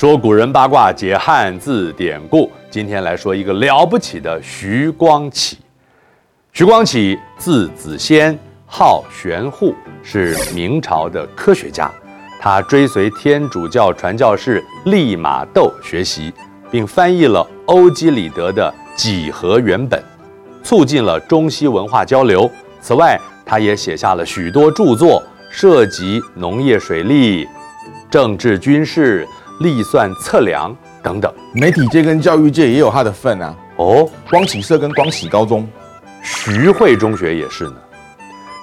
说古人八卦，解汉字典故。今天来说一个了不起的徐光启。徐光启字子仙，号玄户，是明朝的科学家。他追随天主教传教士利玛窦学习，并翻译了欧几里得的《几何原本》，促进了中西文化交流。此外，他也写下了许多著作，涉及农业、水利、政治、军事。历算测量等等，媒体界跟教育界也有他的份啊。哦，光启社跟光启高中，徐汇中学也是呢。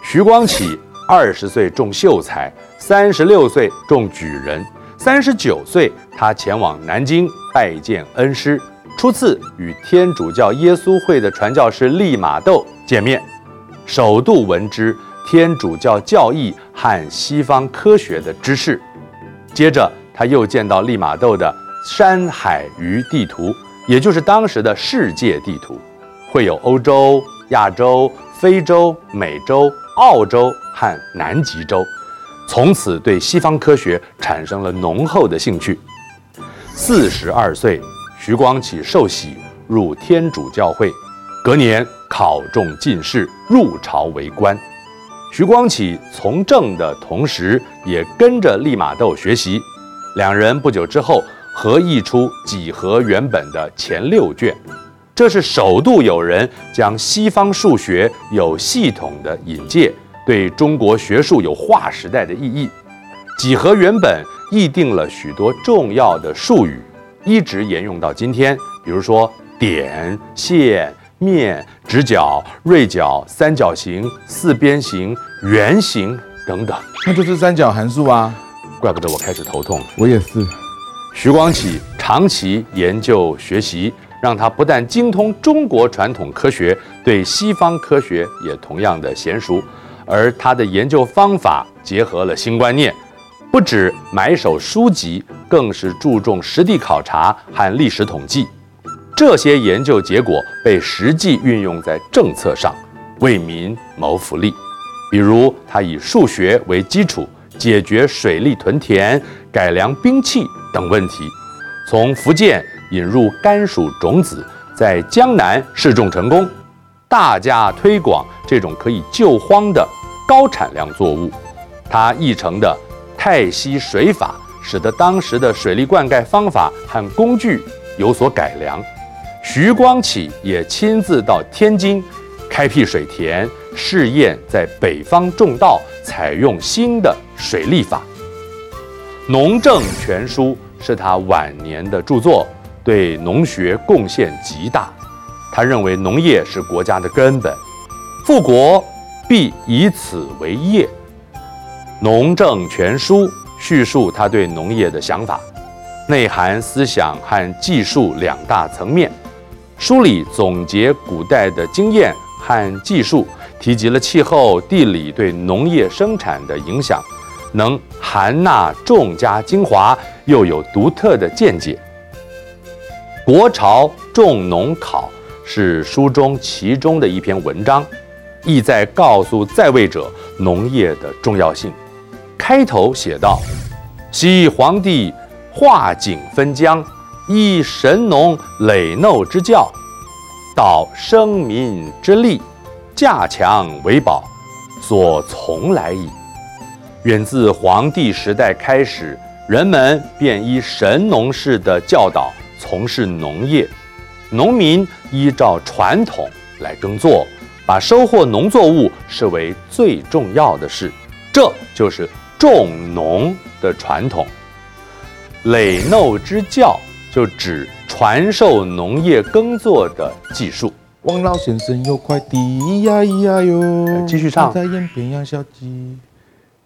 徐光启二十岁中秀才，三十六岁中举人，三十九岁他前往南京拜见恩师，初次与天主教耶稣会的传教士利玛窦见面，首度闻知天主教教义和西方科学的知识，接着。他又见到利玛窦的山海鱼地图，也就是当时的世界地图，绘有欧洲、亚洲、非洲、美洲、澳洲和南极洲，从此对西方科学产生了浓厚的兴趣。四十二岁，徐光启受洗入天主教会，隔年考中进士，入朝为官。徐光启从政的同时，也跟着利玛窦学习。两人不久之后合译出《几何原本》的前六卷，这是首度有人将西方数学有系统的引介，对中国学术有划时代的意义。《几何原本》议定了许多重要的术语，一直沿用到今天。比如说点、线、面、直角、锐角、三角形、四边形、圆形等等，那就是三角函数啊。怪不得我开始头痛。我也是。徐光启长期研究学习，让他不但精通中国传统科学，对西方科学也同样的娴熟。而他的研究方法结合了新观念，不止买手书籍，更是注重实地考察和历史统计。这些研究结果被实际运用在政策上，为民谋福利。比如，他以数学为基础。解决水利屯田、改良兵器等问题，从福建引入甘薯种子，在江南试种成功，大加推广这种可以救荒的高产量作物。他译成的《泰溪水法》，使得当时的水利灌溉方法和工具有所改良。徐光启也亲自到天津开辟水田，试验在北方种稻。采用新的水利法，《农政全书》是他晚年的著作，对农学贡献极大。他认为农业是国家的根本，富国必以此为业。《农政全书》叙述他对农业的想法，内涵思想和技术两大层面。书里总结古代的经验和技术。提及了气候、地理对农业生产的影响，能含纳众家精华，又有独特的见解。《国潮种农考》是书中其中的一篇文章，意在告诉在位者农业的重要性。开头写道：“昔黄帝划井分江，以神农累耨之教，导生民之利。”稼强为宝，所从来矣。远自黄帝时代开始，人们便依神农氏的教导从事农业，农民依照传统来耕作，把收获农作物视为最重要的事，这就是种农的传统。累耨之教就指传授农业耕作的技术。王老先生有块地，咿呀咿呀哟。继续唱。在沿边养小鸡。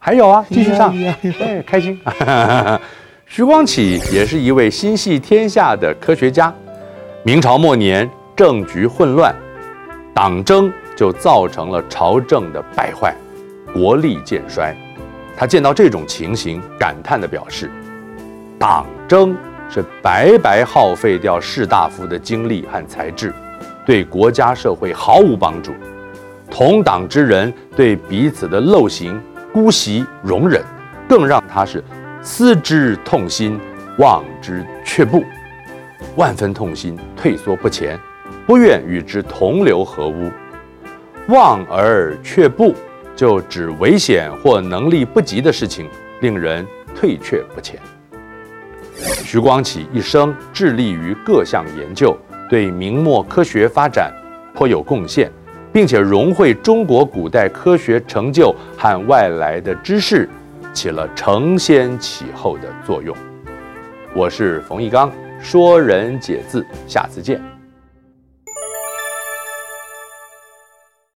还有啊，继续上。哎，开心。徐光启也是一位心系天下的科学家。明朝末年，政局混乱，党争就造成了朝政的败坏，国力渐衰。他见到这种情形，感叹地表示：党争是白白耗费掉士大夫的精力和才智。对国家社会毫无帮助，同党之人对彼此的陋行姑息容忍，更让他是思之痛心，望之却步，万分痛心，退缩不前，不愿与之同流合污。望而却步，就指危险或能力不及的事情，令人退却不前。徐光启一生致力于各项研究，对明末科学发展颇有贡献，并且融汇中国古代科学成就和外来的知识，起了承先启后的作用。我是冯一刚，说人解字，下次见。